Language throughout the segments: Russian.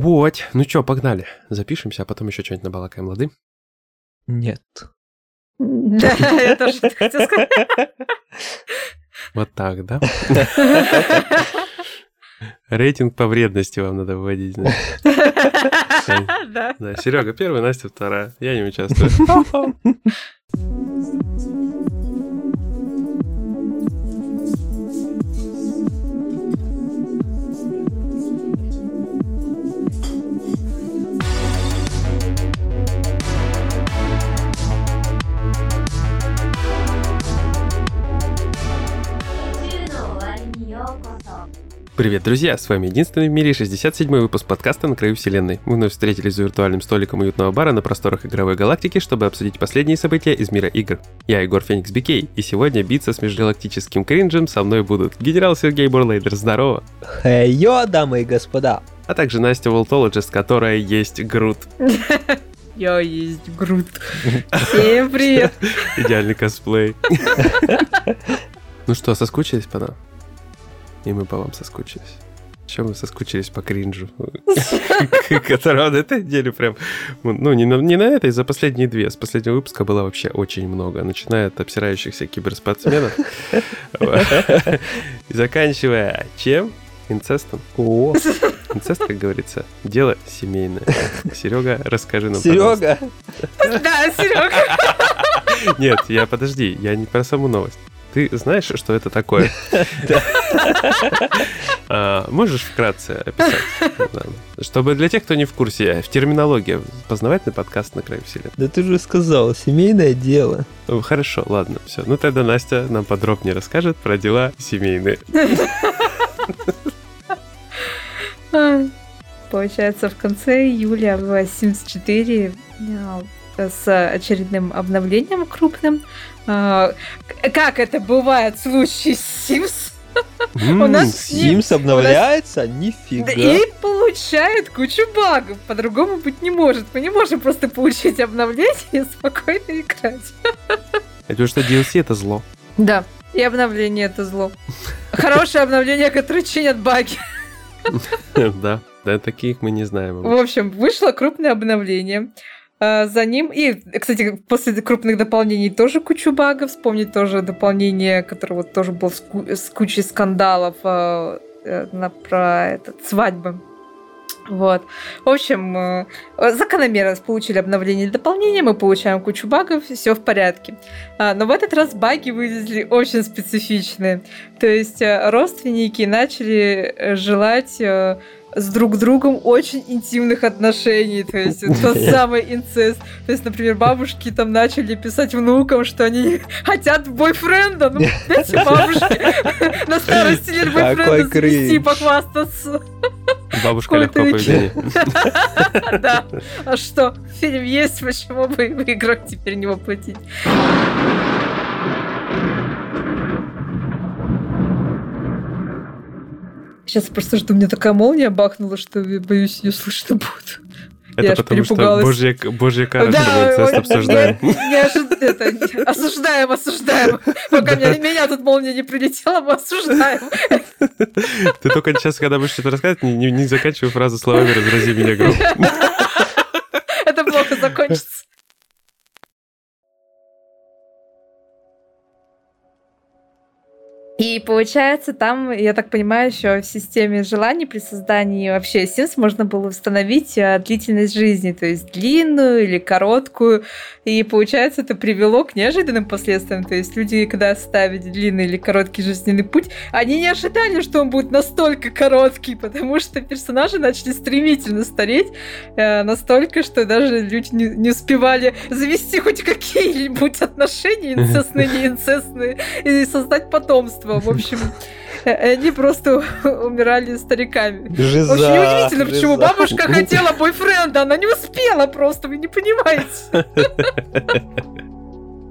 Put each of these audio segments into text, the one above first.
Вот, ну чё, погнали. Запишемся, а потом еще что-нибудь набалакаем, лады? Нет. Да, я тоже хотела сказать. Вот так, да? Рейтинг по вредности вам надо выводить. Да, Серега первый, Настя вторая. Я не участвую. Привет, друзья! С вами единственный в мире 67-й выпуск подкаста «На краю вселенной». Мы вновь встретились за виртуальным столиком уютного бара на просторах игровой галактики, чтобы обсудить последние события из мира игр. Я Егор Феникс Бикей, и сегодня биться с межгалактическим кринжем со мной будут генерал Сергей Бурлейдер, здорово! Хей-йо, дамы и господа. А также Настя Волтологист, которая есть Грут. Я есть Грут. Всем привет. Идеальный косплей. Ну что, соскучились по нам? И мы по вам соскучились. Чем мы соскучились по кринжу, которого на этой неделе прям... Ну, не на, не на этой, за последние две. С последнего выпуска было вообще очень много. Начиная от обсирающихся киберспортсменов и заканчивая чем? Инцестом. О, Инцест, как говорится, дело семейное. Серега, расскажи нам. Серега. Да, Серега. Нет, я подожди, я не про саму новость. Ты знаешь, что это такое? А, Можешь вкратце описать? Чтобы для тех, кто не в курсе, в терминологии познавательный подкаст на краю вселенной. Да ты же сказал, семейное дело. Хорошо, ладно, все. Ну тогда Настя нам подробнее расскажет про дела семейные. Получается, в конце июля в Sims 4 а, с очередным обновлением крупным. А, Как это бывает в случае с Sims? У нас Sims обновляется? Нифига. И получает кучу багов. По-другому быть не может. Мы не можем просто получить обновление и спокойно играть. Это что DLC это зло. Да, и обновление это зло. Хорошее обновление, которое чинят баги. Да, да, таких мы не знаем. В общем, вышло крупное обновление. А, За ним, и, кстати, после крупных дополнений тоже кучу багов. Вспомнить тоже дополнение, которое вот тоже было с, ку- с кучей скандалов а, э, на, про этот, свадьбы. Вот. В общем, э, закономерно получили обновление и дополнение, мы получаем кучу багов, все в порядке. А, Но в этот раз баги вылезли очень специфичные. То есть э, родственники начали э, желать э, с друг другом очень интимных отношений, то есть тот самый инцест. То есть, например, бабушки там начали писать внукам, что они хотят бойфренда. Ну, эти бабушки на старости лет бойфренда завести. Бабушка похвастаться. легкого Какой-то поведения. Да. А что, фильм есть, почему бы в играх теперь не воплотить? Сейчас просто жду, мне такая молния бахнула, что я боюсь, ее слышно будет. Я Это аж потому что божья, божья кара, что мы инцест обсуждаем. ожи- это, осуждаем, осуждаем. Пока меня, меня тут молния не прилетела, мы осуждаем. Ты только сейчас, когда будешь что-то рассказывать, не, не- не заканчивай фразу словами «разрази меня гром». Это плохо закончится. И получается, там, я так понимаю, еще в системе желаний при создании вообще Sims можно было установить э, длительность жизни, то есть длинную или короткую. И получается, это привело к неожиданным последствиям. То есть люди, когда ставят длинный или короткий жизненный путь, они не ожидали, что он будет настолько короткий, потому что персонажи начали стремительно стареть, э, настолько, что даже люди не, не успевали завести хоть какие-нибудь отношения, инцестные, не инцестные, и создать потомство. В общем, э, они просто умирали стариками. Жиза, Очень удивительно, почему жиза. бабушка хотела бойфренда, она не успела просто, вы не понимаете.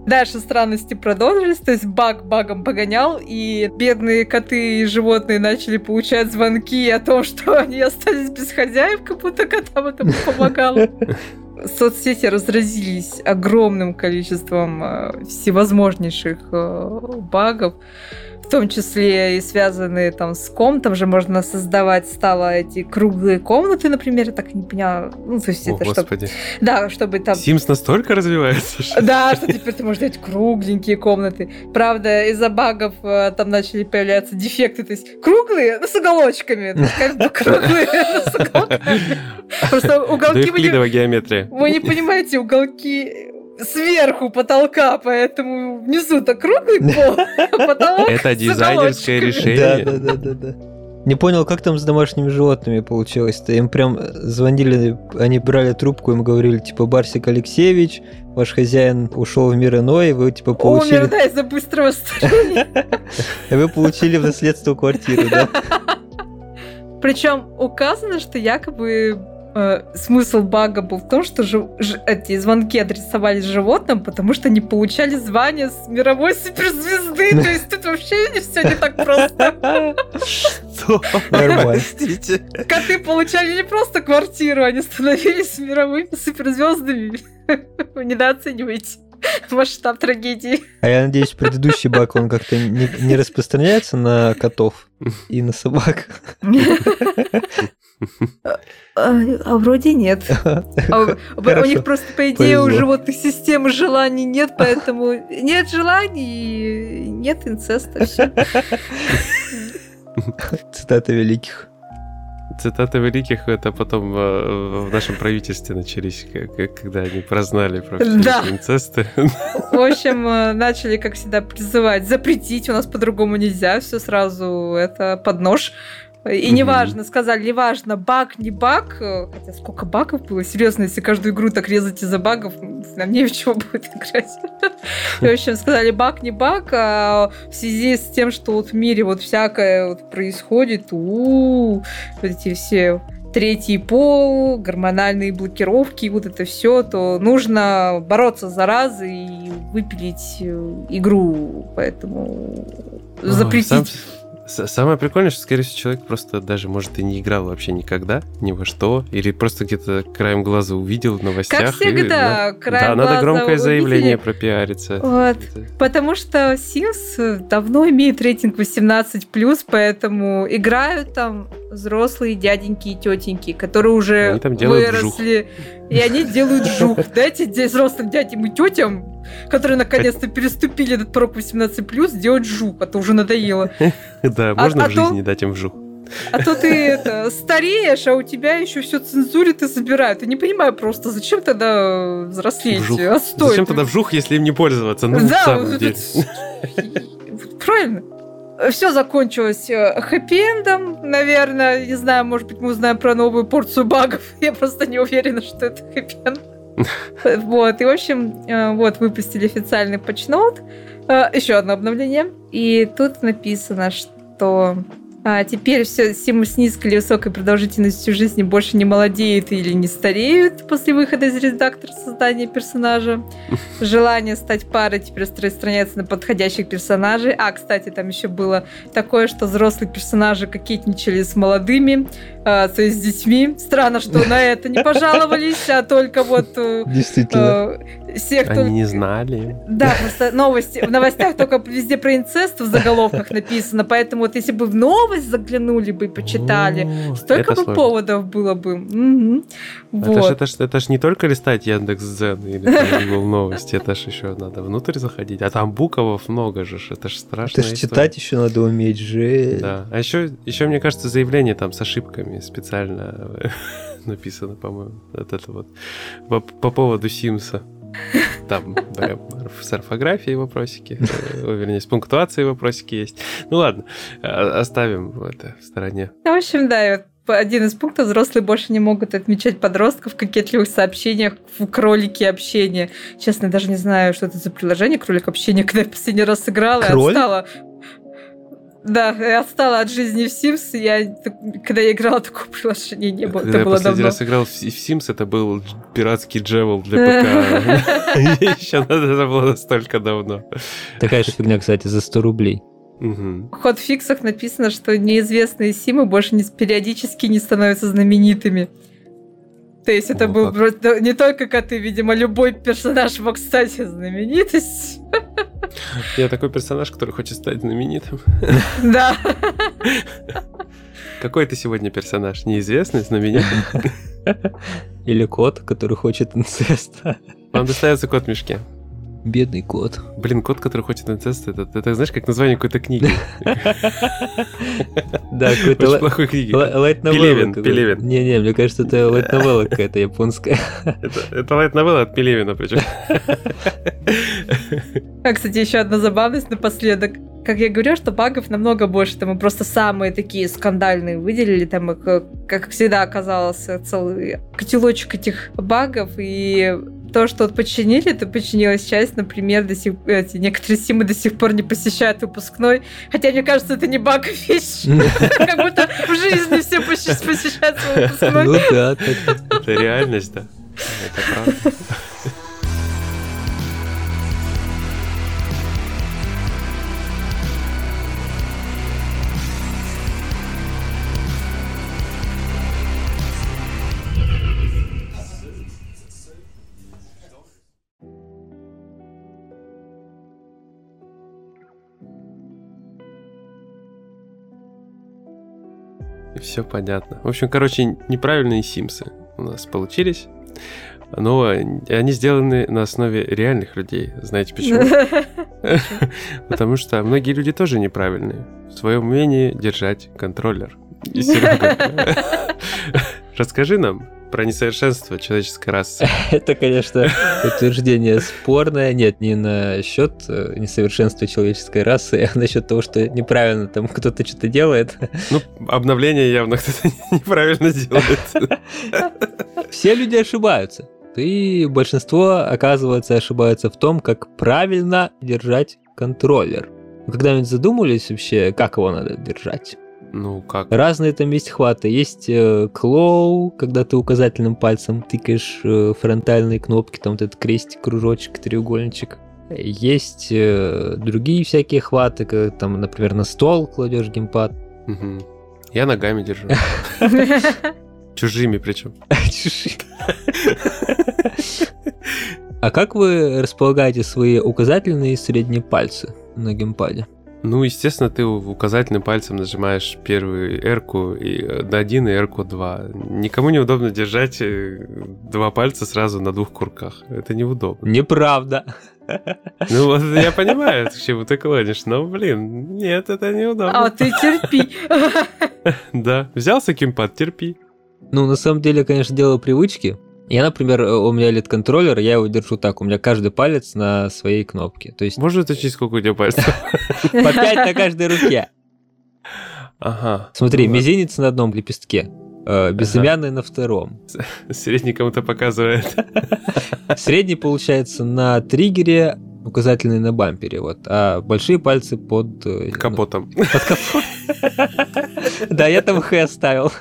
Дальше странности продолжились, то есть баг багом погонял, и бедные коты и животные начали получать звонки о том, что они остались без хозяев, как будто котам это помогало. Соцсети разразились огромным количеством э, всевозможнейших э, багов. В том числе и связанные там с ком, там же можно создавать стало эти круглые комнаты, например, я так и не поняла. Ну, то есть О, это чтобы... господи. Да, чтобы там... Sims настолько развивается, что... Да, что теперь ты можешь делать кругленькие комнаты. Правда, из-за багов э, там начали появляться дефекты, то есть круглые, но с уголочками. Круглые, но с уголками. Просто уголки геометрия. вы не понимаете, уголки сверху потолка, поэтому внизу-то круглый пол, а потолок Это дизайнерское решение. Да, да, да, да, да. Не понял, как там с домашними животными получилось-то. Им прям звонили, они брали трубку, им говорили, типа, Барсик Алексеевич, ваш хозяин ушел в мир иной, и вы, типа, Умер, получили... да, из-за быстрого Вы получили в наследство квартиру, да? Причем указано, что якобы э, смысл бага был в том, что жи- ж- эти звонки адресовались животным, потому что они получали звание с мировой суперзвезды. То есть тут вообще все не так просто. Что? Простите. Коты получали не просто квартиру, они становились мировыми суперзвездами. Вы недооцениваете масштаб трагедии. А я надеюсь, предыдущий баг, он как-то не, не распространяется на котов и на собак. А а вроде нет. А у- них просто, по идее, у животных системы желаний нет, поэтому нет желаний, нет инцеста. Цитата великих. Цитаты великих это потом э, в нашем правительстве начались, когда они прознали про все Да. инцесты. В общем, э, начали, как всегда, призывать запретить, у нас по-другому нельзя, все сразу это под нож. И неважно, сказали, неважно, баг, не баг, э, хотя сколько багов было, серьезно, если каждую игру так резать из-за багов, нам не в чего будет играть. В общем, сказали, баг, не баг, а в связи с тем, что вот в мире вот всякое вот происходит, у вот эти все третий пол, гормональные блокировки, вот это все, то нужно бороться с заразой и выпилить э, игру, поэтому Ой, запретить. Самое прикольное, что, скорее всего, человек просто даже, может, и не играл вообще никогда, ни во что, или просто где-то краем глаза увидел в новостях. Как и, всегда, да, краем Да, надо глаза громкое увидели. заявление пропиариться. Вот. Это- Потому что Sims давно имеет рейтинг 18+, поэтому играют там взрослые дяденьки и тетеньки, которые уже Они там выросли. И они делают жук. Дайте де- взрослым дядям и тетям, которые наконец-то переступили этот порог 18+, делать жук, а то уже надоело. Да, А- можно а в жизни дать им вжух. А то ты это, стареешь, а у тебя еще все цензурят и забирают. Я не понимаю просто, зачем тогда взрослеть? Вжух. Отстой. Зачем тогда вжух, если им не пользоваться? Ну, Да, самом деле. правильно. Все закончилось э, хэппи-эндом, наверное. Не знаю, может быть, мы узнаем про новую порцию багов. Я просто не уверена, что это хэппи-энд. Вот, и, в общем, э, вот, выпустили официальный патчноут. Еще одно обновление. И тут написано, что а, теперь все симы с низкой или высокой продолжительностью жизни больше не молодеют или не стареют после выхода из редактора создания персонажа. Желание стать парой теперь распространяется на подходящих персонажей. А, кстати, там еще было такое, что взрослые персонажи кокетничали с молодыми, а, то есть с детьми. Странно, что на это не пожаловались, а только вот э, Действительно. э, всех только... Они не знали. Да, просто новости. В новостях только везде про инцест в заголовках написано, поэтому вот если бы в новость заглянули бы и почитали, О, столько бы сложно. поводов было бы. Мгм. Это ж, Вот. это, ж, это ж не только листать Яндекс.Зен или там Google новости, это ж еще надо внутрь заходить. А там буковов много же, ж, это ж страшно. Это ж читать еще надо уметь же. Да. А еще, еще, мне кажется, заявление там с ошибками специально написано, по-моему. Вот это вот. По, по поводу Симса. Там прям с орфографией вопросики, э, вернее, с пунктуацией вопросики есть. Ну ладно, а- оставим это в стороне. В общем, да, и один из пунктов взрослые больше не могут отмечать подростков в кокетливых сообщениях в кролике общения. Честно, я даже не знаю, что это за приложение кролик общения, когда я последний раз сыграла и Кролик? отстала. Да, я отстала от жизни в Sims. Я, когда я играла, такого приложения не было. Когда Это я было последний давно. раз играл в Sims, это был пиратский джевел для ПК. Еще это было настолько давно. Такая же фигня, кстати, за 100 рублей. Мгм. В ход-фиксах написано, что неизвестные симы больше не, периодически не становятся знаменитыми. То есть это О, был просто не только коты, видимо, любой персонаж мог стать знаменитость. Я такой персонаж, который хочет стать знаменитым. Да. Какой ты сегодня персонаж? Неизвестный, знаменитый? Или кот, который хочет инцеста. Вам достается кот в мешке. Бедный кот. Блин, кот, который хочет инцест, это, это знаешь, как название какой-то книги. Да, какой-то Очень плохой книги. лайт Пелевин, Пелевин. Не-не, мне кажется, это лайт новелла какая-то японская. Это, это лайт новелла от Пелевина, причем. А, кстати, еще одна забавность напоследок. Как я говорю, что багов намного больше, там мы просто самые такие скандальные выделили, там их, э, как всегда, оказался целый котелочек этих багов, и то, что вот починили, то починилась часть, например, до сих, эти, некоторые симы до сих пор не посещают выпускной, хотя мне кажется, это не баг, а вещь. Как будто в жизни все посещают свой выпускной. Ну да. Это реальность, да. Это правда. Все понятно. В общем, короче, неправильные симсы у нас получились. Но они сделаны на основе реальных людей. Знаете почему? Потому что многие люди тоже неправильные в своем умении держать контроллер. И, Серега, расскажи нам про несовершенство человеческой расы. Это, конечно, утверждение спорное. Нет, не насчет э, несовершенства человеческой расы, а насчет того, что неправильно там кто-то что-то делает. Ну, обновление явно кто-то неправильно делает. Все люди ошибаются. И большинство, оказывается, ошибаются в том, как правильно держать контроллер. Вы когда-нибудь задумывались вообще, как его надо держать? Ну, как? Разные там есть хваты. Есть э, клоу, когда ты указательным пальцем тыкаешь э, фронтальные кнопки, там вот этот крестик, кружочек, треугольничек. Есть э, другие всякие хваты, когда там, например, на стол кладешь геймпад. Мгм. Я ногами держу. Чужими причем. Чуши. А как вы располагаете свои указательные и средние пальцы на геймпаде? Ну, естественно, ты указательным пальцем нажимаешь первую эрку и э, на один и эрку 2. Никому неудобно держать э, два пальца сразу на двух курках. Это неудобно. Неправда. Ну вот я понимаю, к чему ты клонишь, но, блин, нет, это А неудобно. ты терпи. Да, взялся кимпад, терпи. Ну, на самом деле, конечно, дело привычки. Я, например, э, у меня LED-контроллер, я его держу так, у меня каждый палец на своей кнопке. То есть Можно уточнить, сколько у тебя пальцев? по 5 на каждой руке. Ага. Смотри, Ну, мизинец на одном лепестке, э, безымянный на втором. Средний кому-то показывает. Средний получается на триггере, указательный на бампере, вот, а большие пальцы под... э, Капотом. под капот. Да, я там Х оставил.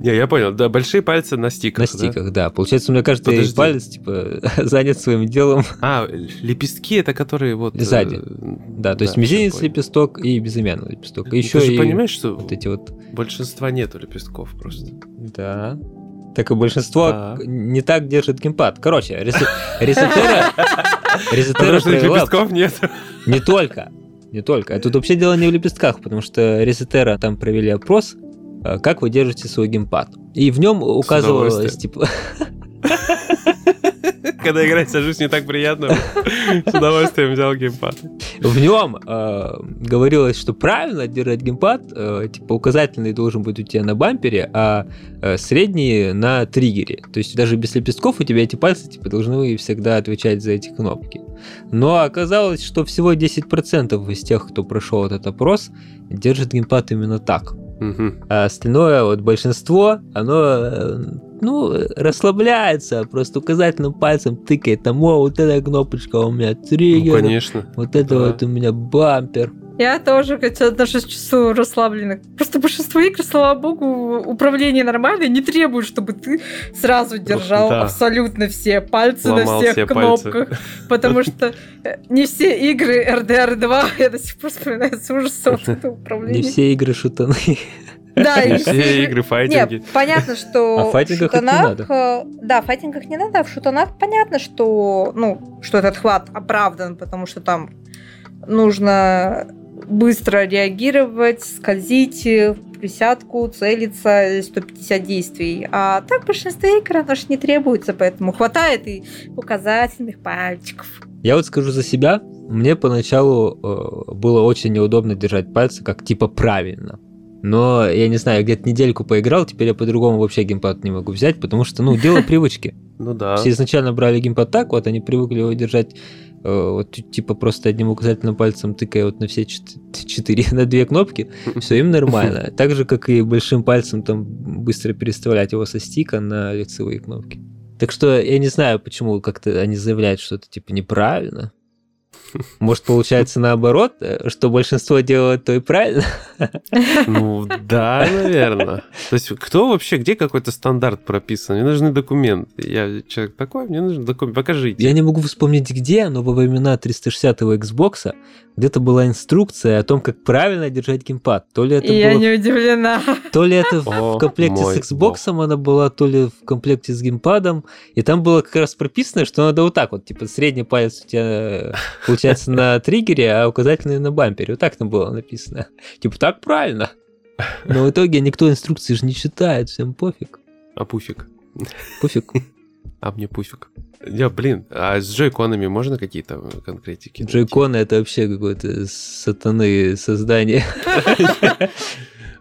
Не, я понял. Да, большие пальцы на стиках. На да? стиках, да. Получается, у меня каждый Подожди. палец, типа, занят своим делом. А, лепестки это которые вот... э, Сзади. Да, то есть всё, мизинец лепесток и безымянный лепесток. И еще Ты же и понимаешь, что вот эти вот... большинства нету лепестков просто. Да. Так и большинство Так. не так держит геймпад. Короче, ресет- ресетера... Ресетера лепестков нет. Не только. Не только. А тут вообще дело не в лепестках, потому что Ресетера там провели опрос, как вы держите свой геймпад. И в нем указывалось, типа, Когда играть сажусь, не так приятно. С удовольствием взял геймпад. в нем э, говорилось, что правильно держать геймпад, э, типа указательный должен быть у тебя на бампере, а э, средний на триггере. То есть даже без лепестков у тебя эти пальцы типа должны всегда отвечать за эти кнопки. Но оказалось, что всего 10% из тех, кто прошел этот опрос, держит геймпад именно так. Мгм. А остальное, вот большинство, оно, э, ну, расслабляется, просто указательным пальцем тыкает, там, о, вот эта кнопочка у меня Ну, триггер, конечно. вот это да. вот у меня бампер. Я тоже хотя отношусь к чувству расслабленных. Просто большинство игр, слава богу, управление нормальное, не требует, чтобы ты сразу держал да. абсолютно все пальцы Ломал на всех все пальцы. кнопках. Потому что э, не все игры RDR 2, я до сих пор вспоминаю с ужасом вот это Не управление. все игры шутаны. Да, И все игры, файтинги. Нет, понятно, что А в файтингах это не шутанах, э, да, в файтингах не надо, а в шутанах понятно, что, ну, что этот хват оправдан, потому что там нужно быстро реагировать, скользить присядку, целиться, 150 действий. А так в большинстве игр оно же не требуется, поэтому хватает и указательных пальчиков. Я вот скажу за себя, мне поначалу э, было очень неудобно держать пальцы как типа правильно. Но я не знаю, где-то недельку поиграл, теперь я по-другому вообще геймпад не могу взять, потому что, ну, дело привычки. Ну да. Все изначально брали геймпад так, вот они привыкли его держать э, вот типа просто одним указательным пальцем тыкая вот на все чет- четыре, на две кнопки, все им нормально. Так же, как и большим пальцем там быстро переставлять его со стика на лицевые кнопки. Так что я не знаю, почему как-то они заявляют, что это типа неправильно. Может, получается наоборот, э, что большинство делает то и правильно? Ну да, наверное. То есть кто вообще, где какой-то стандарт прописан? Мне нужны документы. Я человек такой, мне нужен документ. Покажите. Я не могу вспомнить где, но во времена 360-го Xbox где-то была инструкция о том, как правильно держать геймпад. То ли это я было не удивлена. То ли это в О, комплекте мой с Xbox она была, то ли в комплекте с геймпадом. И там было как раз прописано, что надо вот так вот, типа средний палец у тебя э, получается на триггере, а указательный на бампере. Вот так там было написано. Типа так правильно. Но в итоге никто инструкции же не читает, всем пофиг. А пуфик. Пофиг. А мне пуфик. Я, блин, а с джойконами можно какие-то конкретики? Джойконы это вообще какое-то сатаны создание.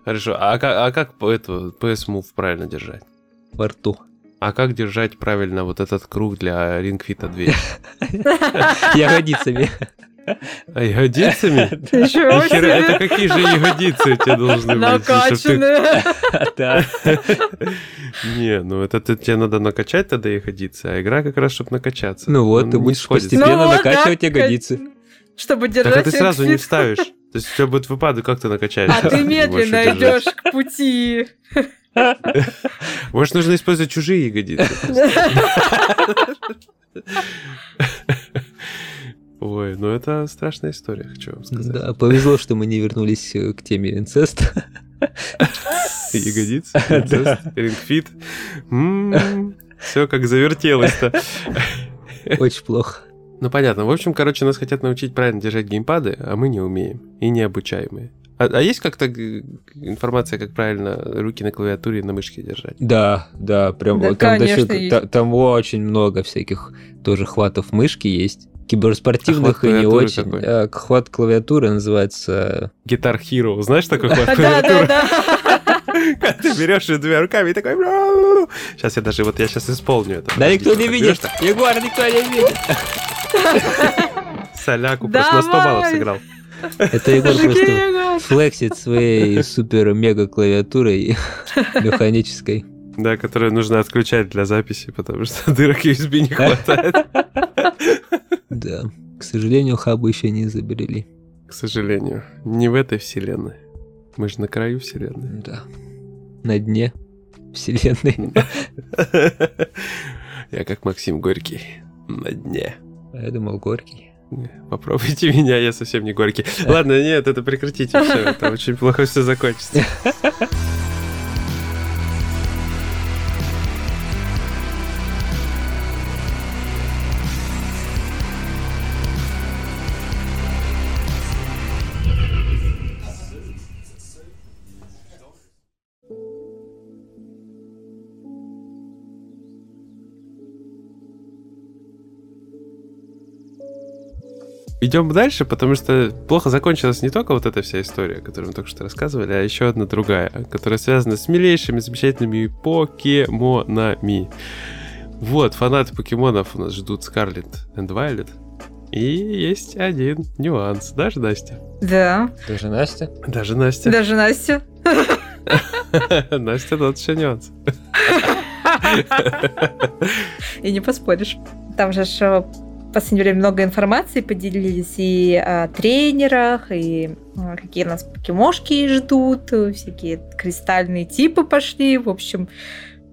Хорошо, а как, а как эту PS Move правильно держать? во рту. А как держать правильно вот этот круг для рингфита 2? Ягодицами. А ягодицами? Ничего себе. это какие же ягодицы у тебя должны быть? Накачанные. Да. Не, ну это тебе надо накачать тогда ягодицы, а игра как раз, чтобы накачаться. Ну вот, ты будешь постепенно Ну вот, накачивать ягодицы. Чтобы Так держать а ты сразу не вставишь. То есть у тебя будет выпадать, как ты накачаешь? А ты медленно идешь к пути. Может, нужно использовать чужие ягодицы? Ой, ну это страшная история, хочу вам сказать. Да, повезло, что мы не вернулись э, к теме инцеста. Ягодицы, инцест, рингфит. Все как завертелось-то. Очень плохо. Ну понятно. В общем, короче, нас хотят научить правильно держать геймпады, а мы не умеем. И не обучаемые. А, а есть как-то информация, как правильно руки на клавиатуре и на мышке держать? Да, да, прям Да, там, конечно, дофига- есть. та- там очень много всяких тоже хватов мышки есть. Киберспортивных А и не очень. какой? А, Хват клавиатуры называется... Guitar Hero. Знаешь такой хват Да, клавиатуры? да, да. Когда ты берешь ее двумя руками и такой... Сейчас я даже, вот я сейчас исполню это. Да никто не видит! Егор, никто не видит! Соляку просто на 100 баллов сыграл. Это Егор просто флексит своей супер-мега клавиатурой механической. Да, которую нужно отключать для записи, потому что дырок USB не хватает, Да. К сожалению, хабы еще не изобрели. к сожалению. Не в этой вселенной. Мы же на краю вселенной. Да. На дне вселенной. Я как Максим Горький. На дне. А я думал, горький. Попробуйте меня, я совсем не горький. Ладно, нет, это прекратите все, это очень плохо все закончится. Идем дальше, потому что плохо закончилась не только вот эта вся история, которую мы только что рассказывали, а еще одна другая, которая связана с милейшими, замечательными покемонами. Вот, фанаты покемонов у нас ждут Скарлетт и Вайлет. И есть один нюанс. Даже Настя. Да, Даже Настя? Даже Настя. даже Настя. Настя, тот еще нюанс. И не поспоришь. Там же э, последнее время много информации поделились и о тренерах, и э, какие нас покемошки ждут, всякие кристальные типы пошли, в общем,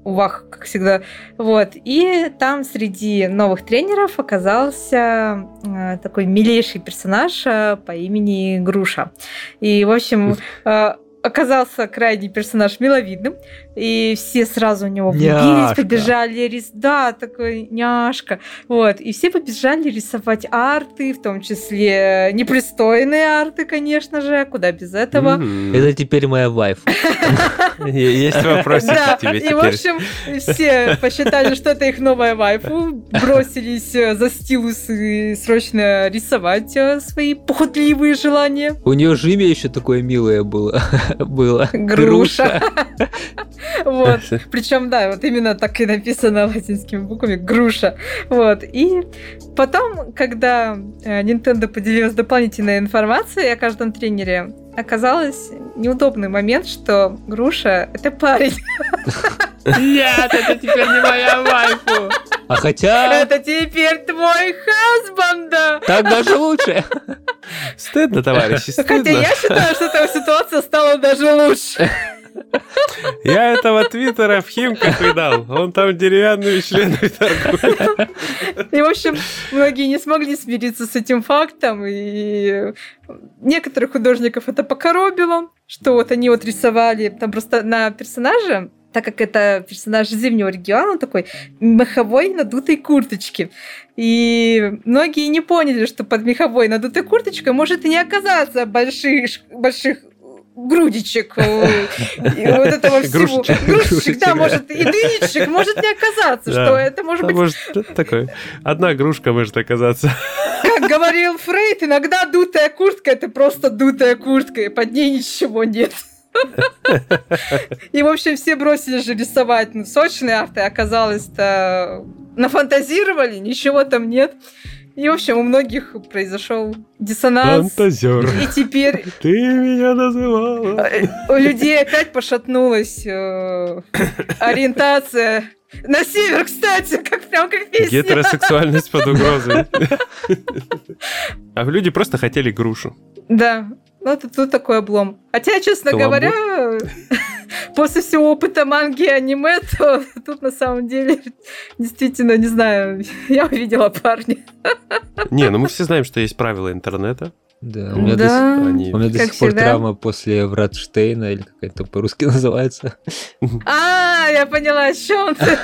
увах, как всегда. Вот. И там среди новых тренеров оказался э, такой милейший персонаж э, по имени Груша. И, в общем, оказался крайний персонаж миловидным, и все сразу у него влюбились, Няшка. побежали рис... Да, такой няшка. Вот, и все побежали рисовать арты, в том числе непристойные арты, конечно же, куда без этого. М. Это теперь моя вайф. Есть вопросики Да, к тебе и в общем, все посчитали, что это их новая вайфу, бросились э, за стилус и срочно рисовать э, свои похотливые желания. У нее же имя еще такое милое было. Было. Груша. Вот. Причем, да, вот именно так и написано латинскими буквами груша. Вот. И потом, когда э, Nintendo поделилась дополнительной информацией о каждом тренере, оказалось неудобный момент, что груша это парень. Нет, это теперь не моя вайфу. А хотя... Это теперь твой хазбанда! Так даже лучше. Стыдно, товарищи, Хотя стыдно. я считаю, что эта ситуация стала даже лучше. Я этого твиттера в Химках видал. Он там деревянными членами торгует. И, в общем, многие не смогли смириться с этим фактом, и некоторых художников это покоробило, что вот они вот рисовали там просто на персонаже, так как это персонаж Зимнего региона, он такой меховой надутой курточки. И многие не поняли, что под меховой надутой курточкой может и не оказаться больших, больших грудичек. И вот этого всего. Грушечек. Грушечек, да, может, и дынечек может не оказаться, Да. что это может быть может такой. Одна грушка может оказаться. Как говорил Фрейд, иногда дутая куртка это просто дутая куртка, и под ней ничего нет. И, в общем, все бросились же рисовать ну, сочные арты, оказалось-то нафантазировали, ничего там нет. И, в общем, у многих произошел диссонанс. Фантазер. И теперь Ты меня называла. э, у людей опять пошатнулась э, ориентация на север, кстати, как прям как песня. Гетеросексуальность под угрозой. А люди просто хотели грушу. Да, ну это тут такой облом. Хотя, честно Каламбур. говоря, после всего опыта манги и аниме, то тут на самом деле действительно, не знаю, я увидела парня. Не, ну мы все знаем, что есть правила интернета. Да, у меня до сих- Да, Они- у меня до сих пор всегда. травма после Вратштейна, или как это по-русски называется. А, я поняла, о чем ты.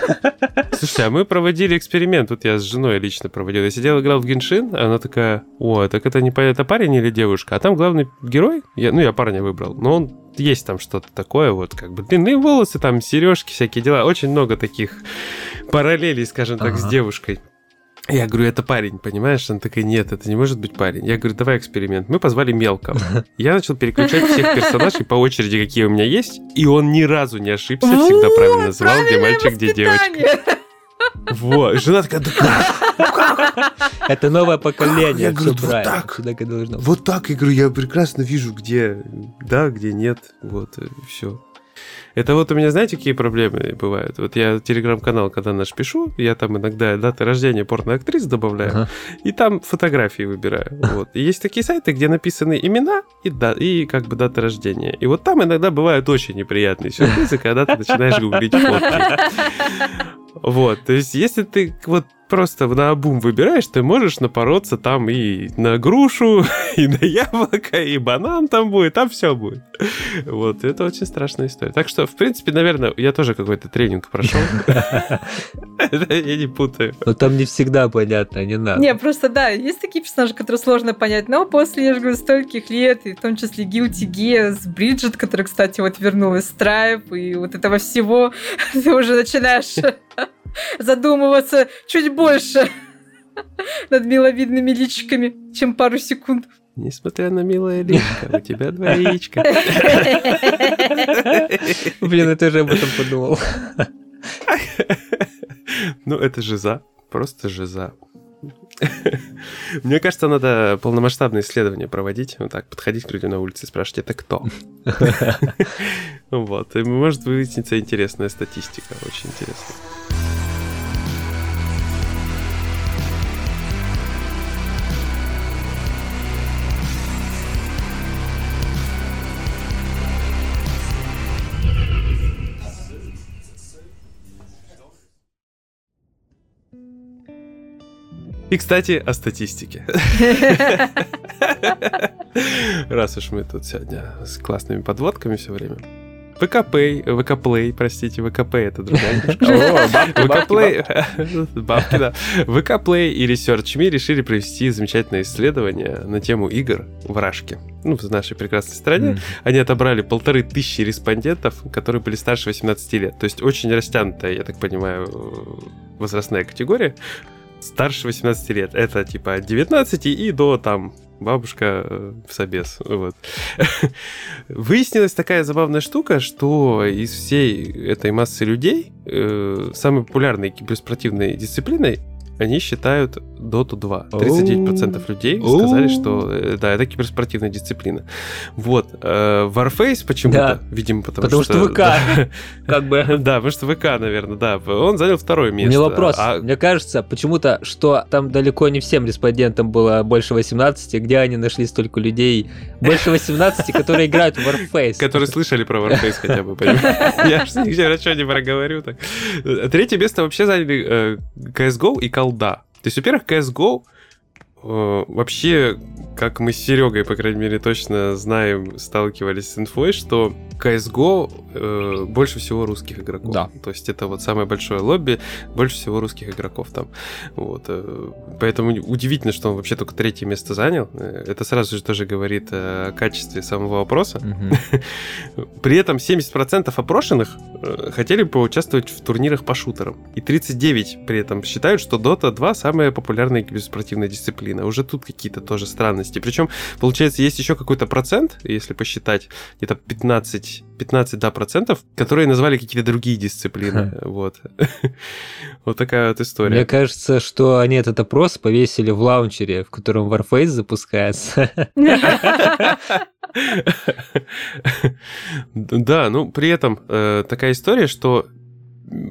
Слушайте, а мы проводили эксперимент. Тут я с женой лично проводил. Я сидел, играл в Геншин, а она такая, о, так это не понятно, парень или девушка? А там главный герой, я, ну, я парня выбрал, но он есть там что-то такое, вот как бы длинные волосы, там сережки, всякие дела. Очень много таких параллелей, скажем так, с Ага. девушкой. Я говорю, это парень, понимаешь? Она такая, нет, это не может быть парень. Я говорю, давай эксперимент. Мы позвали мелкого. Я начал переключать всех персонажей по очереди, какие у меня есть, и он ни разу не ошибся, всегда правильно называл, где мальчик, где девочка. Вот. Жена такая, да Это новое поколение, Я говорю, вот так. Вот так, я говорю, я прекрасно вижу, где да, где нет. Вот, все. Это вот у меня, знаете, какие проблемы бывают? Вот я телеграм-канал, когда наш пишу, я там иногда даты рождения порноактрис добавляю, Ага. и там фотографии выбираю. Вот. И есть такие сайты, где написаны имена и, да, и как бы дата рождения. И вот там иногда бывают очень неприятные сюрпризы, когда ты начинаешь гуглить фотки. Вот, то есть если ты вот просто на обум выбираешь, ты можешь напороться там и на грушу, и на яблоко, и банан там будет, там все будет. Вот, это очень страшная история. Так что, в принципе, наверное, я тоже какой-то тренинг прошел. Я не путаю. Но там не всегда понятно, не надо. Не, просто да, есть такие персонажи, которые сложно понять, но после, я же говорю, стольких лет, и в том числе Guilty Gear, с Бриджит, которая, кстати, вот вернулась Stripe, и вот этого всего, ты уже начинаешь задумываться чуть больше над миловидными личиками, чем пару секунд. Несмотря на милое личко, у тебя два яичка. Блин, я тоже об этом подумал. Ну, это жиза. Просто жиза. Мне кажется, надо полномасштабное исследование проводить, вот так, подходить к людям на улице и спрашивать, это кто? Вот, и может выясниться интересная статистика, очень интересная. И, кстати, о статистике. Раз уж мы тут сегодня с классными подводками все время. ВКП, ВКплей, простите, ВКП это другая ВКплей, бабки, да. ВКплей и ResearchMe решили провести замечательное исследование на тему игр в Рашке. Ну, в нашей прекрасной стране. Они отобрали полторы тысячи респондентов, которые были старше 18 лет. То есть очень растянутая, я так понимаю, возрастная категория старше 18 лет. Это типа от 19 и до там бабушка э, в собес. Вот. Выяснилась такая забавная штука, что из всей этой массы людей э, самой популярной киберспортивной дисциплиной они считают Dota 2. 39% людей сказали, что э, да, это киберспортивная дисциплина. Вот. Э, Warface почему-то, видимо, потому, потому что... ВК. Как бы. Да, потому что ВК, наверное, да. Он занял второе место. У меня вопрос. А Мне кажется, почему-то, что там далеко не всем респондентам было больше 18, где они нашли столько людей больше 18, которые играют в Warface. Которые слышали про Warface хотя бы, Я же ничего не проговорю так. Третье место вообще заняли э, CSGO и Call колда. То есть, во-первых, CSGO э, вообще, как мы с Серегой, по крайней мере, точно знаем, сталкивались с инфой, что CSGO э, больше всего русских игроков. Да. То есть это вот самое большое лобби, больше всего русских игроков там. Вот. Э, поэтому удивительно, что он вообще только третье место занял. Э, это сразу же тоже говорит о качестве самого вопроса. Угу. При этом 70% опрошенных э, хотели поучаствовать в турнирах по шутерам. И 39 при этом считают, что Dota 2 самая популярная киберспортивная дисциплина. Уже тут какие-то тоже странности. Причем, получается, есть еще какой-то процент, если посчитать, где-то 15 15, 15 да, процентов, которые назвали какие-то другие дисциплины. Вот. вот такая вот история. Мне кажется, что они этот опрос повесили в лаунчере, в котором Warface запускается. Да, ну при этом э, такая история, что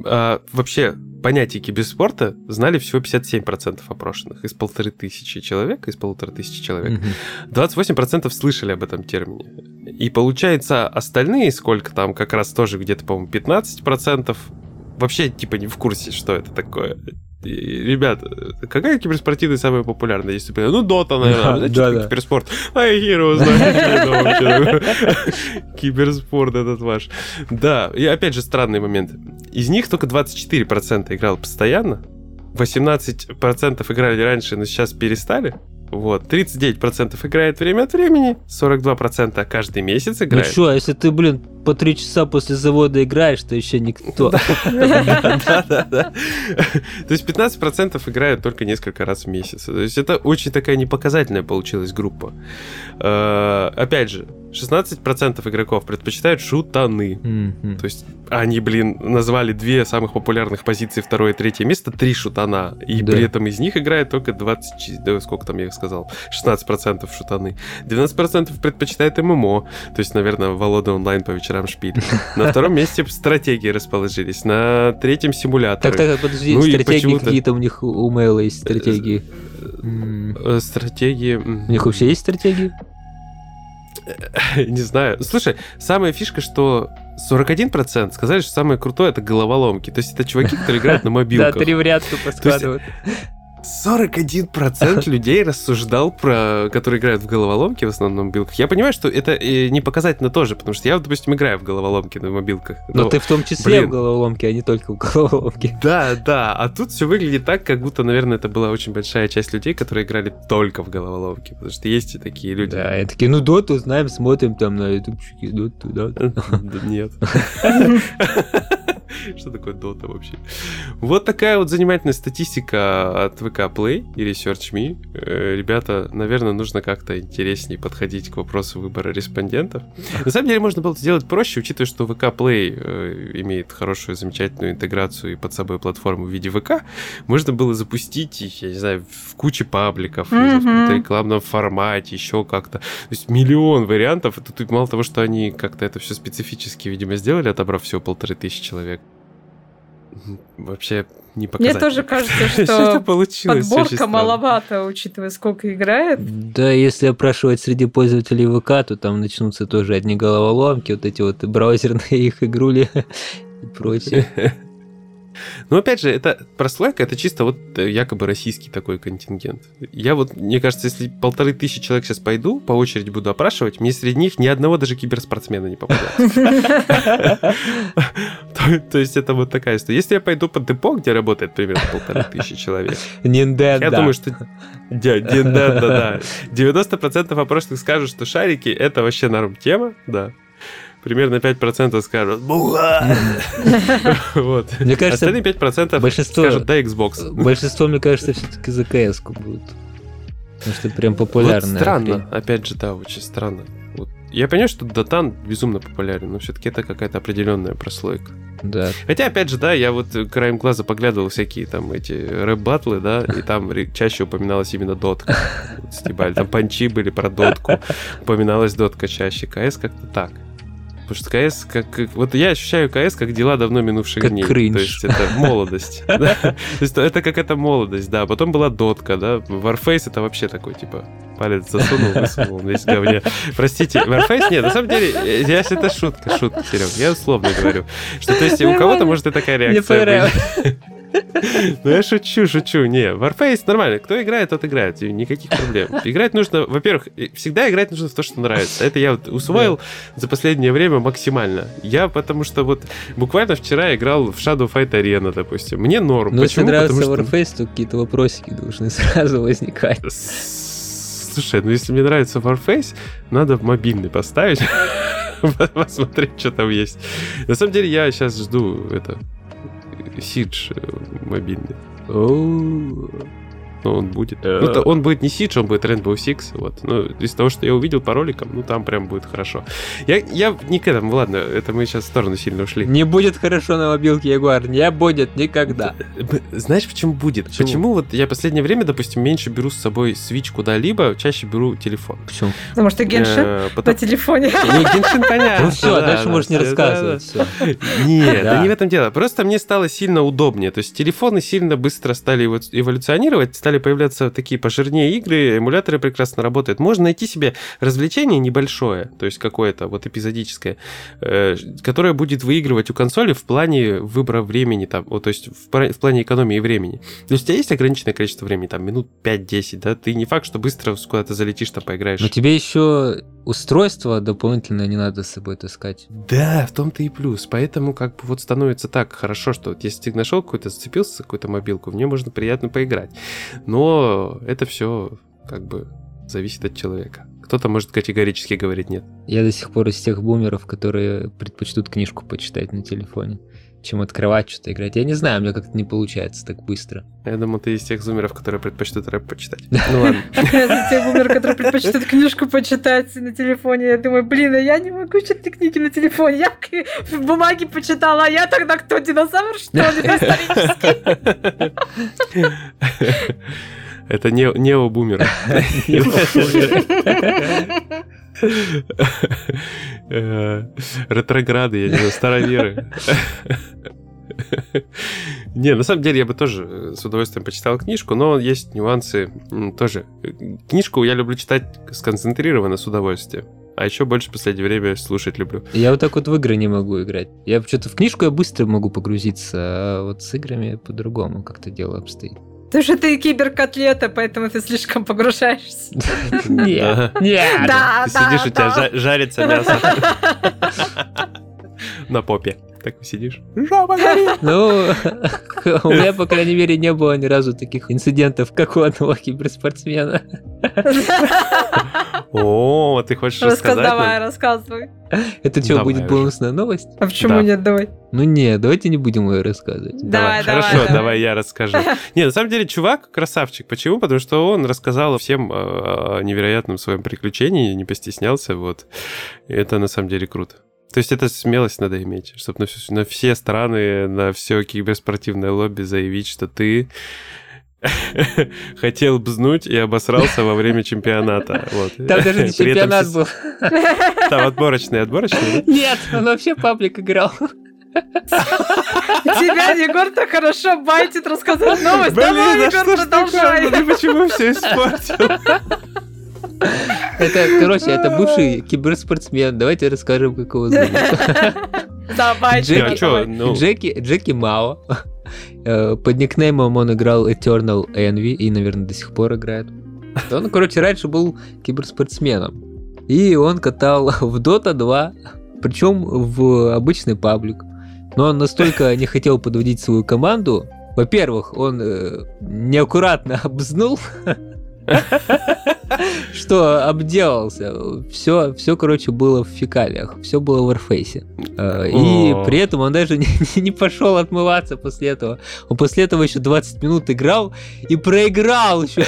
а, вообще понятие киберспорта знали всего 57% опрошенных из полторы тысячи человек, из полутора тысячи человек. 28% слышали об этом термине. И получается, остальные, сколько там, как раз тоже где-то, по-моему, 15%, вообще типа не в курсе, что это такое. Ребят, какая киберспортивная самая популярная дисциплина? Ну, Дота, наверное. Да, да, Киберспорт. А знаю. Киберспорт этот ваш. Да, и опять же странный момент. Из них только 24% играл постоянно. 18% играли раньше, но сейчас перестали. Вот, 39% играет время от времени, 42% каждый месяц играет. Ну что, а если ты, блин, по три часа после завода играешь, то еще никто. То есть 15% играют только несколько раз в месяц. То есть это очень такая непоказательная получилась группа. Э, опять же, 16% игроков предпочитают шутаны. Mm-hmm. То есть они, блин, назвали две самых популярных позиции, второе и третье место, три шутана. И да. при этом из них играет только 20... Да, сколько там я их сказал? 16% шутаны. 12% предпочитает ММО. То есть, наверное, Волода онлайн по вечерам шпиль. На втором месте стратегии расположились. На третьем симулятор. Так, так, подожди, ну стратегии какие-то у них у Мэйла есть стратегии. Э, стратегии... У них вообще есть стратегии? Не знаю. Слушай, самая фишка, что 41% сказали, что самое крутое это головоломки. То есть это чуваки, которые играют на мобилках. Да, три в ряд тупо складывают. 41% людей рассуждал про... которые играют в головоломки в основном на мобилках. Я понимаю, что это э, не показательно тоже, потому что я, допустим, играю в головоломки на мобилках. Но, но ты в том числе блин, в головоломке, а не только в головоломке. Да, да. А тут все выглядит так, как будто, наверное, это была очень большая часть людей, которые играли только в головоломки. Потому что есть и такие люди. Да, и такие, ну доту знаем, смотрим там на ютубчике, доту, да. Нет. Что такое Dota вообще? Вот такая вот занимательная статистика от VK Play и ResearchMe. Э, ребята, наверное, нужно как-то интереснее подходить к вопросу выбора респондентов. На самом деле можно было сделать проще, учитывая, что VK Play э, имеет хорошую, замечательную интеграцию и под собой платформу в виде ВК. Можно было запустить их, я не знаю, в куче пабликов, mm-hmm. в рекламном формате, еще как-то. То есть миллион вариантов. И тут мало того, что они как-то это все специфически, видимо, сделали, отобрав всего полторы тысячи человек вообще не показать. Мне тоже кажется, что подборка маловато, учитывая, сколько играет. Да, если опрашивать среди пользователей ВК, то там начнутся тоже одни головоломки, вот эти вот браузерные их игрули и прочее. Но опять же, это прослойка, это чисто вот э, якобы российский такой контингент. Я вот, мне кажется, если полторы тысячи человек сейчас пойду, по очереди буду опрашивать, мне среди них ни одного даже киберспортсмена не попадается. То есть это вот такая история. Если я пойду под депо, где работает примерно полторы тысячи человек, я думаю, что... Да, да, да. 90% опрошенных скажут, что шарики — это вообще норм тема, да примерно 5% скажут «Буга!» Вот. Мне кажется, Остальные 5% большинство, скажут «Да, Xbox». Большинство, мне кажется, все-таки за cs будут. Потому что прям популярно. Вот странно, опять же, да, очень странно. Вот. Я понимаю, что Дотан безумно популярен, но все-таки это какая-то определенная прослойка. Да. Хотя, опять же, да, я вот краем глаза поглядывал всякие там эти рэп-батлы, да, и там чаще упоминалась именно дотка. Вот, там панчи были про дотку, упоминалась дотка чаще. КС как-то так. Потому что КС, как, вот я ощущаю КС как дела давно минувших как дней. Кринж. То есть это молодость. То есть это как это молодость, да. Потом была дотка, да. Warface это вообще такой, типа, палец засунул, высунул, весь говне. Простите, Warface? Нет, на самом деле, я, это шутка, шутка, Серег. Я условно говорю. Что, то есть, у кого-то может и такая реакция. Ну я шучу, шучу. Не, Warface нормально. Кто играет, тот играет. Никаких проблем. Играть нужно, во-первых, всегда играть нужно в то, что нравится. Это я вот усвоил за последнее время максимально. Я потому что вот буквально вчера играл в Shadow Fight Arena, допустим. Мне норм. Но если нравится Warface, то какие-то вопросики должны сразу возникать. Слушай, ну если мне нравится Warface, надо в мобильный поставить, посмотреть, что там есть. На самом деле я сейчас жду это Сидж э, мобильный. Ну, он будет. Ну, то он будет не Siege, он будет Rainbow Six. Вот. Ну, из того, что я увидел по роликам, ну, там прям будет хорошо. Я, я не к этому, ладно, это мы сейчас в сторону сильно ушли. Не будет хорошо на мобилке Ягуар, не будет никогда. Знаешь, почему будет? Почему? почему вот я последнее время, допустим, меньше беру с собой Switch куда-либо, чаще беру телефон. Почему? Потому что Геншин э, потом... на телефоне. Ну, Геншин понятно. Ну все, дальше можешь не рассказывать. Нет, да не в этом дело. Просто мне стало сильно удобнее. То есть телефоны сильно быстро стали эволюционировать, стали появляться такие пожирнее игры, эмуляторы прекрасно работают. Можно найти себе развлечение небольшое, то есть какое-то вот эпизодическое, э, которое будет выигрывать у консоли в плане выбора времени, там, вот, то есть в, в плане экономии времени. То есть у тебя есть ограниченное количество времени, там, минут 5-10, да, ты не факт, что быстро куда-то залетишь, там, поиграешь. Но тебе еще устройство дополнительно не надо с собой таскать. Да, в том-то и плюс. Поэтому как бы вот становится так хорошо, что вот если ты нашел какой-то, зацепился за какую-то мобилку, в нее можно приятно поиграть. Но это все как бы зависит от человека. Кто-то может категорически говорить нет. Я до сих пор из тех бумеров, которые предпочтут книжку почитать на телефоне чем открывать что-то играть. Я не знаю, у меня как-то не получается так быстро. Я думаю, ты из тех зумеров, которые предпочтут рэп почитать. Ну ладно. Я из тех бумеров, которые предпочтут книжку почитать на телефоне. Я думаю, блин, а я не могу читать книги на телефоне. Я в бумаге почитала, а я тогда кто, динозавр, что ли, исторический? Это не необумеры. Э, ретрограды, я не знаю, староверы. Не, на самом деле я бы тоже с удовольствием почитал книжку, но есть нюансы тоже. Книжку я люблю читать сконцентрированно с удовольствием. А еще больше в последнее время слушать люблю. Я вот так вот в игры не могу играть. Я что-то в книжку я быстро могу погрузиться, а вот с играми по-другому как-то дело обстоит. Потому что ты киберкотлета, поэтому ты слишком погружаешься. Нет, нет. Ты сидишь, у тебя жарится мясо. На попе. Так сидишь. Жаба горит. Ну, у меня, по крайней мере, не было ни разу таких инцидентов, как у одного киберспортсмена. О, ты хочешь рассказать? Давай, рассказывай. Это что, будет бонусная новость? А почему нет? Давай. Ну нет, давайте не будем ее рассказывать. Давай, давай. Хорошо, давай я расскажу. Не, на самом деле, чувак красавчик. Почему? Потому что он рассказал всем о невероятном своем приключении, не постеснялся, вот. Это на самом деле круто. То есть это смелость надо иметь, чтобы на, все, на все страны, на все киберспортивное лобби заявить, что ты хотел бзнуть и обосрался во время чемпионата. Вот. Там даже не чемпионат был. Там отборочный, отборочный? Нет, он вообще паблик играл. Тебя Егор так хорошо байтит рассказать новость. Блин, Давай, Егор, продолжай. Ты почему все испортил? Это, короче, это бывший киберспортсмен. Давайте расскажем, как его зовут. Давай, Джеки, ну... Джеки, Джеки Мао. Э, Под никнеймом он играл Eternal Envy и, наверное, до сих пор играет. Он, короче, раньше был киберспортсменом. И он катал в Dota 2, причем в обычный паблик. Но он настолько не хотел подводить свою команду. Во-первых, он э, неаккуратно обзнул, что обделался. Все, все, короче, было в фекалиях. Все было в Warface. Э, И при этом он даже не, пошел отмываться после этого. Он после этого еще 20 минут играл и проиграл еще.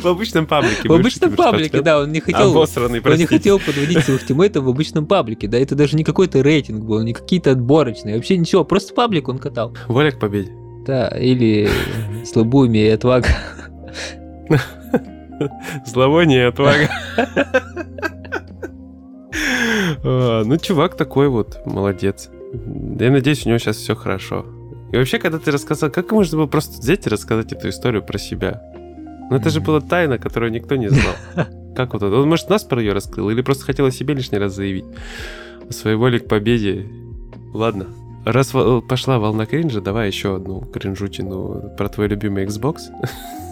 В обычном паблике. В обычном паблике, да, он не хотел... Обосранный, Он не хотел подводить своих тиммейтов в обычном паблике, да, это даже не какой-то рейтинг был, не какие-то отборочные, вообще ничего, просто паблик он катал. Воля к победе. Да, или слабоумие и отвага. Зловоние отвага. А, Ну, чувак такой вот, молодец. Я надеюсь, у него сейчас все хорошо. И вообще, когда ты рассказал, как можно было просто взять и рассказать эту историю про себя? Ну, это же была тайна, которую никто не знал. Как вот это? Он, может, нас про нее раскрыл, или просто хотел о себе лишний раз заявить? О своей воле к победе. Ладно. Раз пошла волна кринжа, давай еще одну кринжутину про твой любимый Xbox.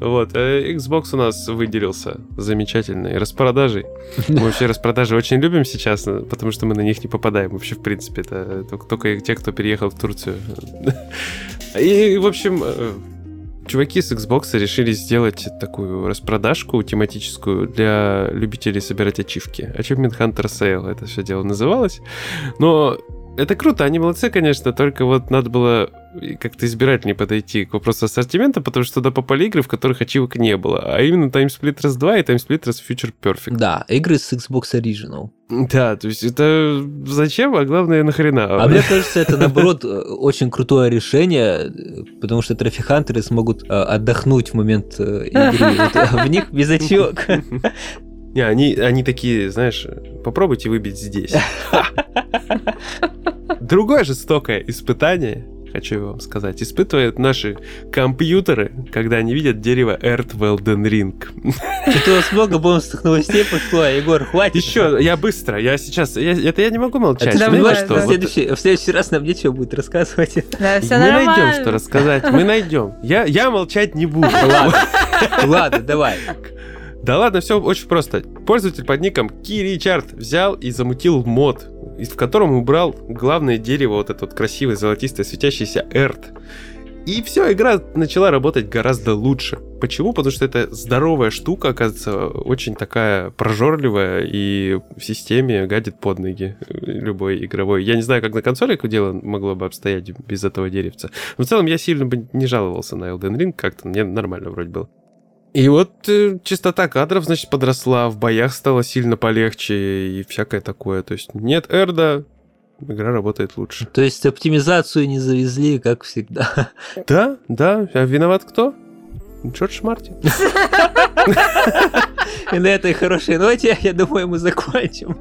Вот, э, Xbox у нас выделился замечательной распродажей. Мы вообще распродажи очень любим сейчас, э, потому что мы на них не попадаем. Вообще, в принципе, это только, только те, кто переехал в Турцию. И, в общем, э, чуваки с Xbox решили сделать такую распродажку тематическую для любителей собирать ачивки. Achievement Hunter Sale это все дело называлось. Но это круто, они молодцы, конечно, только вот надо было как-то избирательнее подойти к вопросу ассортимента, потому что туда попали игры, в которых ачивок не было, а именно Time Splitters 2 и Time Splitters Future Perfect. Да, игры с Xbox Original. Да, то есть это зачем, а главное нахрена. А мне кажется, это наоборот э, очень крутое решение, потому что трофи-хантеры смогут э, отдохнуть в момент э, игры. А В них без очок. Не, они, они такие, знаешь, попробуйте выбить здесь. Другое жестокое испытание, хочу вам сказать, испытывают наши компьютеры, когда они видят дерево Earth в Elden Ring. Что-то у вас много бонусных новостей пошло, а, Егор, хватит. Еще, я быстро, я сейчас, я- это я не могу А молчать. ты Да, Знаете бывает, что? да. в, Вот следующий, в следующий раз нам нечего будет рассказывать. Да, все мы нормально. найдем, что рассказать, мы найдем. Я, я молчать не буду. Ладно, ладно, давай. Да ладно, все очень просто. Пользователь под ником Ки Ричард взял и замутил мод, в котором убрал главное дерево, вот это вот красивое, золотистое, светящееся Эрт. И все, игра начала работать гораздо лучше. Почему? Потому что это здоровая штука, оказывается, очень такая прожорливая и в системе гадит под ноги э, любой игровой. Я не знаю, как на консолях дело могло бы обстоять без этого деревца. Но в целом я сильно бы не жаловался на Elden Ring, как-то мне нормально вроде было. И вот э, частота кадров, значит, подросла, в боях стало сильно полегче и всякое такое. То есть нет Эрда, игра работает лучше. То есть оптимизацию не завезли, как всегда. Да, да, а виноват кто? Джордж Мартин. И на этой хорошей ноте, я думаю, мы закончим.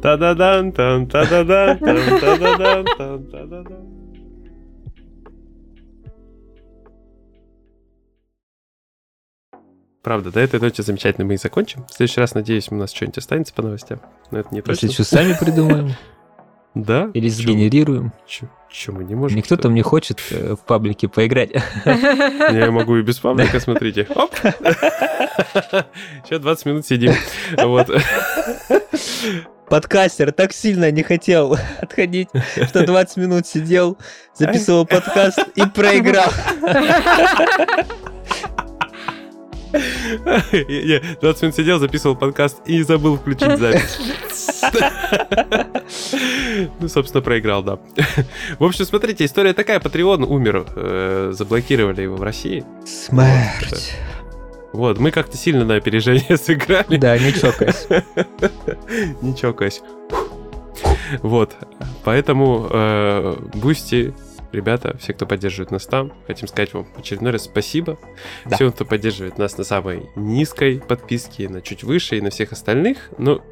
Та-да-дан, там, та-да-дан, там, та-да-дан, там, та-да-дан. Правда, до этой ночи замечательно мы и закончим. В следующий раз, надеюсь, у нас что-нибудь останется по новостям. Но это не Если точно. что, сами придумаем. Да? Или сгенерируем. чё мы не можем? Никто там не хочет э, в паблике поиграть. Я могу и без паблика, смотрите. Оп! Сейчас 20 минут сидим. Вот. Подкастер так сильно не хотел отходить, что 20 минут сидел, записывал подкаст и проиграл. Я 20 минут сидел, записывал подкаст и забыл включить запись. Ну, собственно, проиграл, да. В общем, смотрите, история такая. Patreon умер. э, Заблокировали его в России. Смерть. Вот, мы как-то сильно на опережение сыграли. Да, не чокаясь. Не чокаясь. Вот. Поэтому э, Boosty, ребята, все, кто поддерживает нас там, хотим сказать вам в очередной раз спасибо. Да. Всем, кто поддерживает нас на самой низкой подписке, на чуть выше и на всех остальных. Ну,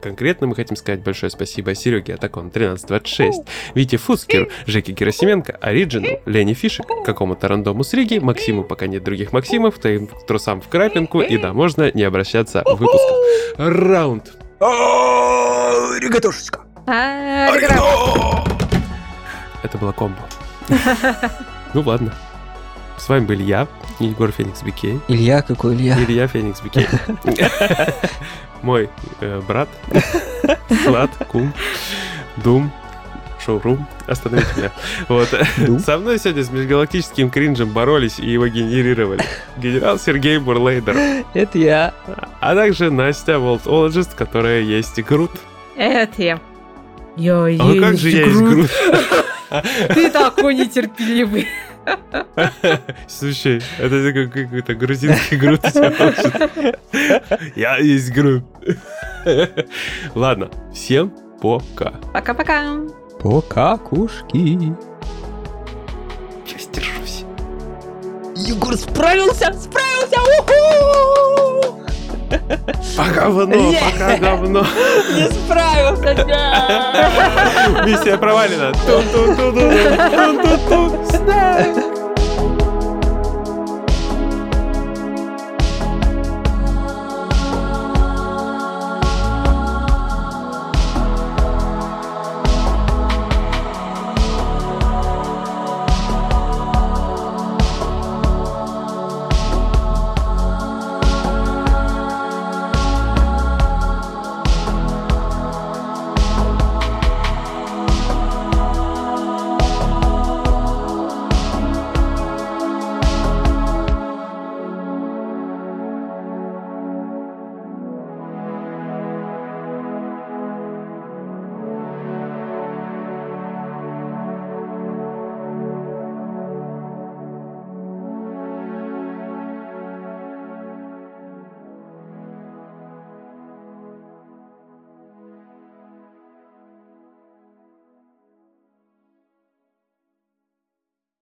конкретно мы хотим сказать большое спасибо Сереге Атакон 1326, Вите Фускеру, Жеке Герасименко, Ориджину, Лене Фишек, какому-то рандому с Риги, Максиму, пока нет других Максимов, твоим трусам в крапинку, и да, можно не обращаться в выпусках. Раунд. Ригатушечка. А, Это была комбо. Ну ладно. С вами был я, Егор Феникс Бикей. Илья, какой Илья? Илья Феникс Бикей. Мой э, брат, Влад, кум, Дум, шоурум, остановите меня. Вот. Со мной сегодня с межгалактическим кринжем боролись и его генерировали. Генерал Сергей Бурлейдер, Это я. а также Настя Волтологист, которая есть Грут. Это я. Я А есть как же я есть Грут. Ты такой нетерпеливый. Слушай, это как какой-то грузинский груд. Я есть груд. Ладно, всем пока. Пока-пока. Пока, кушки. Я сдержусь. Егор справился! Справился! Уху! Пока говно, пока говно. Не справился! Миссия провалена. Тун-тун-тун-тун-тун-тун-тун. Снэк.